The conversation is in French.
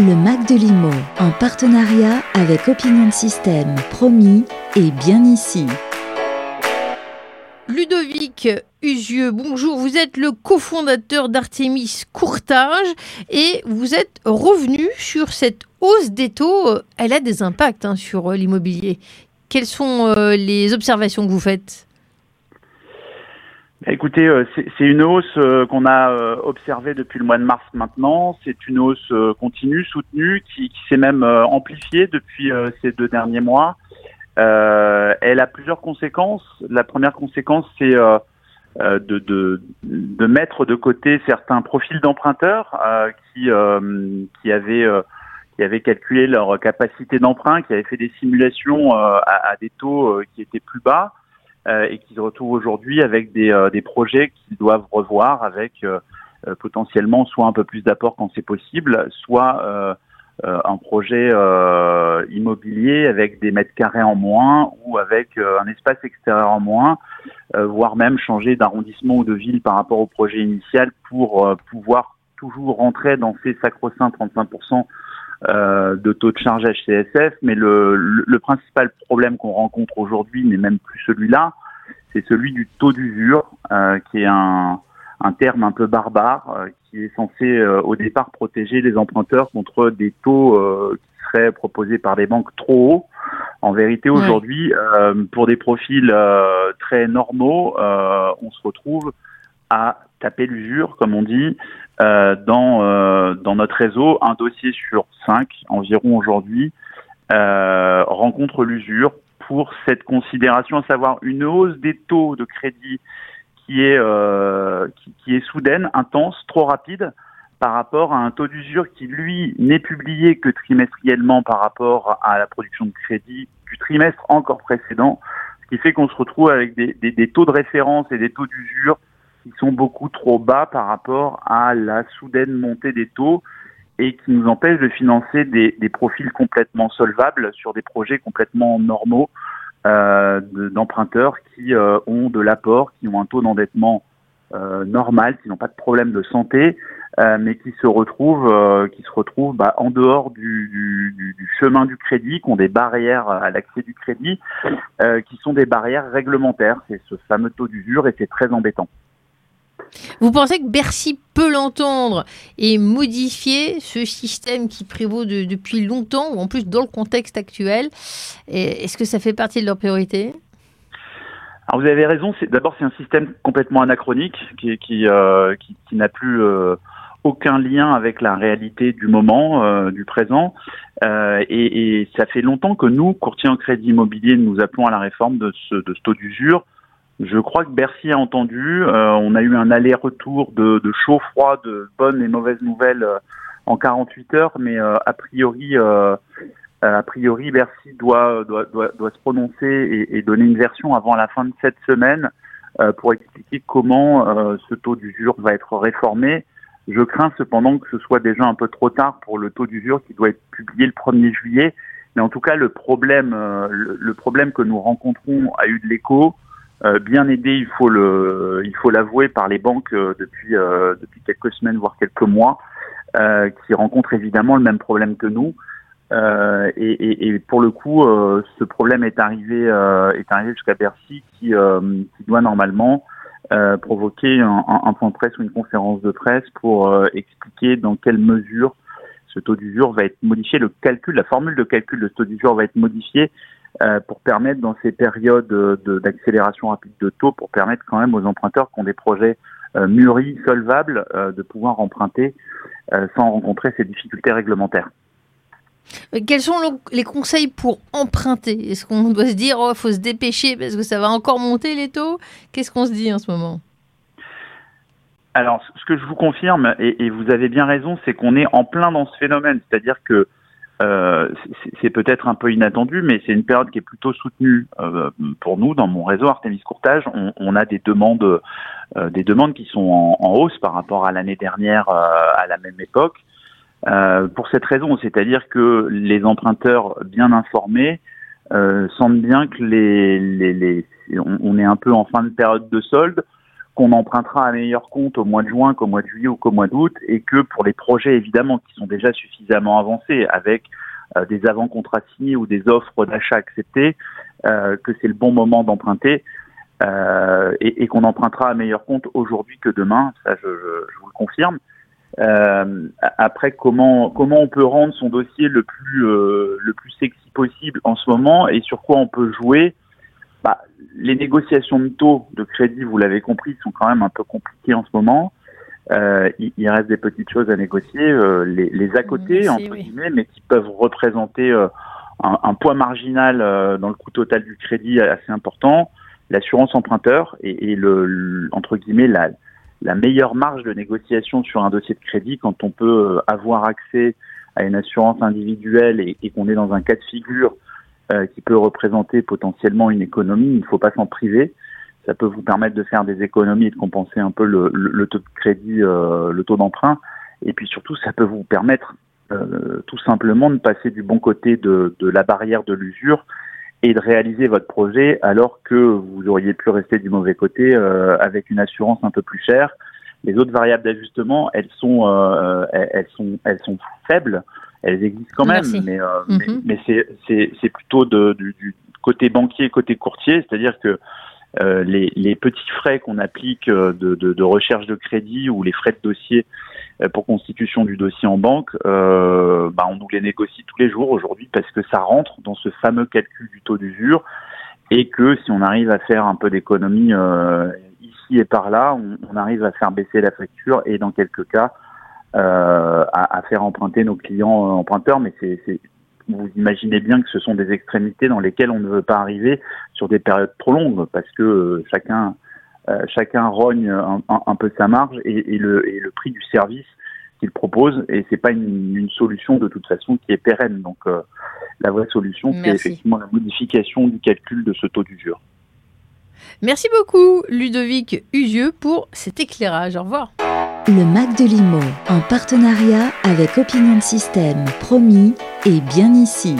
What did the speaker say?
Le Mac de Limo, en partenariat avec Opinion System, promis et bien ici. Ludovic Usieux, bonjour. Vous êtes le cofondateur d'Artemis Courtage et vous êtes revenu sur cette hausse des taux. Elle a des impacts hein, sur l'immobilier. Quelles sont euh, les observations que vous faites? Écoutez, euh, c'est une hausse euh, qu'on a euh, observée depuis le mois de mars maintenant. C'est une hausse continue, soutenue, qui, s'est même amplifiée depuis ces deux derniers mois. elle a plusieurs conséquences. La première conséquence, c'est de, mettre de côté certains profils d'emprunteurs qui, avaient calculé leur capacité d'emprunt, qui avaient fait des simulations à, des taux qui étaient plus bas et qui se retrouvent aujourd'hui avec des, euh, des projets qu'ils doivent revoir avec euh, potentiellement soit un peu plus d'apport quand c'est possible, soit un projet immobilier avec des mètres carrés en moins ou avec un espace extérieur en moins, voire même changer d'arrondissement ou de ville par rapport au projet initial pour pouvoir toujours rentrer dans ces sacro-saints 35% euh, de taux de charge HCSF, mais le, le, principal problème qu'on rencontre aujourd'hui n'est même plus celui-là, c'est celui du taux d'usure, euh, qui est un, un, terme un peu barbare, euh, qui est censé au départ protéger les emprunteurs contre des taux qui seraient proposés par des banques trop hauts. En vérité, aujourd'hui, pour des profils très normaux, on se retrouve à taper l'usure, comme on dit, euh, dans, euh, dans notre réseau. Un dossier sur cinq environ aujourd'hui euh, rencontre l'usure pour cette considération, à savoir une hausse des taux de crédit qui est, qui, qui, est soudaine, intense, trop rapide par rapport à un taux d'usure qui, lui, n'est publié que trimestriellement par rapport à la production de crédit du trimestre encore précédent, ce qui fait qu'on se retrouve avec des, des taux de référence et des taux d'usure qui sont beaucoup trop bas par rapport à la soudaine montée des taux et qui nous empêchent de financer des, des profils complètement solvables sur des projets complètement normaux euh, d'emprunteurs qui euh, ont de l'apport, qui ont un taux d'endettement euh, normal, qui n'ont pas de problème de santé, euh, mais qui se retrouvent, euh, qui se retrouvent bah, en dehors du, du, du, chemin du crédit, qui ont des barrières à l'accès du crédit, qui sont des barrières réglementaires. C'est ce fameux taux d'usure et c'est très embêtant. Vous pensez que Bercy peut l'entendre et modifier ce système qui prévaut depuis longtemps, ou en plus dans le contexte actuel Est-ce que ça fait partie de leur priorité? Alors vous avez raison, d'abord c'est un système complètement anachronique qui, euh, n'a plus euh, aucun lien avec la réalité du moment, euh, du présent. Et, ça fait longtemps que nous, courtiers en crédit immobilier, nous appelons à la réforme de ce taux d'usure je crois que Bercy a entendu. Euh, on a eu un aller-retour de, de chaud-froid, de bonnes et mauvaises nouvelles euh, en 48 heures, mais euh, a priori, a priori, Bercy doit, doit, doit, doit se prononcer et, et, donner une version avant la fin de cette semaine pour expliquer comment ce taux d'usure va être réformé. Je crains cependant que ce soit déjà un peu trop tard pour le taux d'usure qui doit être publié le 1er juillet. Mais en tout cas, le problème, le problème que nous rencontrons a eu de l'écho. Euh, bien aidé, il faut le, il faut l'avouer, par les banques euh, depuis euh, depuis quelques semaines voire quelques mois, qui rencontrent évidemment le même problème que nous. Et, et, et, pour le coup, ce problème est arrivé est arrivé jusqu'à Bercy, qui, qui doit normalement provoquer un, un, point de presse ou une conférence de presse pour expliquer dans quelle mesure ce taux d'usure va être modifié, le calcul, la formule de calcul de ce taux d'usure va être modifiée euh, pour permettre dans ces périodes d'accélération rapide de taux, pour permettre quand même aux emprunteurs qui ont des projets euh, mûris, solvables, euh, de pouvoir emprunter sans rencontrer ces difficultés réglementaires. quels sont les conseils pour emprunter? Est-ce qu'on doit se dire il oh, faut se dépêcher parce que ça va encore monter les taux? Qu'est-ce qu'on se dit en ce moment? Alors, ce que je vous confirme, et, et vous avez bien raison, c'est qu'on est en plein dans ce phénomène. C'est-à-dire que euh, c'est peut-être un peu inattendu, mais c'est une période qui est plutôt soutenue euh, pour nous dans mon réseau Artemis Courtage. On, on a des demandes, euh, des demandes qui sont en, hausse par rapport à l'année dernière à la même époque. pour cette raison, c'est-à-dire que les emprunteurs bien informés sentent bien que les, les, les on, on, est un peu en fin de période de solde qu'on empruntera à meilleur compte au mois de juin qu'au mois de juillet ou qu'au mois d'août, et que pour les projets évidemment qui sont déjà suffisamment avancés, avec euh, des avant-contrats signés ou des offres d'achat acceptées, euh, que c'est le bon moment d'emprunter. Euh, et, qu'on empruntera à meilleur compte aujourd'hui que demain, ça je, vous le confirme. Après, comment comment on peut rendre son dossier le plus le plus sexy possible en ce moment et sur quoi on peut jouer Les négociations de taux de crédit, vous l'avez compris, sont quand même un peu compliquées en ce moment. Euh, il, il, reste des petites choses à négocier, euh, les, les à côté Merci, entre oui. guillemets, mais qui peuvent représenter euh, un, un poids marginal euh, dans le coût total du crédit assez important l'assurance emprunteur et, et le, le, entre guillemets la, la meilleure marge de négociation sur un dossier de crédit quand on peut euh, avoir accès à une assurance individuelle et, et qu'on est dans un cas de figure euh, qui peut représenter potentiellement une économie, il ne faut pas s'en priver. Ça peut vous permettre de faire des économies et de compenser un peu le, taux de crédit, euh, le taux d'emprunt. Et puis surtout, ça peut vous permettre euh, tout simplement de passer du bon côté de, de la barrière de l'usure et de réaliser votre projet alors que vous auriez pu rester du mauvais côté avec une assurance un peu plus chère. Les autres variables d'ajustement, elles sont, euh, elles sont, elles sont faibles. Elles existent quand même, Merci. mais, euh, Mhm. mais, mais c'est, c'est, plutôt de, du, du côté banquier, côté courtier, c'est-à-dire que euh, les, les petits frais qu'on applique euh, de, de, de recherche de crédit ou les frais de dossier euh, pour constitution du dossier en banque, euh, bah, on nous les négocie tous les jours aujourd'hui parce que ça rentre dans ce fameux calcul du taux d'usure et que si on arrive à faire un peu d'économie euh, et par là, on, on, arrive à faire baisser la facture et dans quelques cas euh, à, à, faire emprunter nos clients euh, emprunteurs. Mais c'est, vous imaginez bien que ce sont des extrémités dans lesquelles on ne veut pas arriver sur des périodes trop longues parce que euh, chacun chacun rogne un, un, un, peu sa marge et, et, le, et le prix du service qu'il propose et c'est pas une, une, solution de toute façon qui est pérenne. Donc euh, la vraie solution c'est effectivement la modification du calcul de ce taux d'usure. Merci beaucoup Ludovic Usieux pour cet éclairage. Au revoir. Le Mac de Limo en partenariat avec Opinion System, promis et bien ici.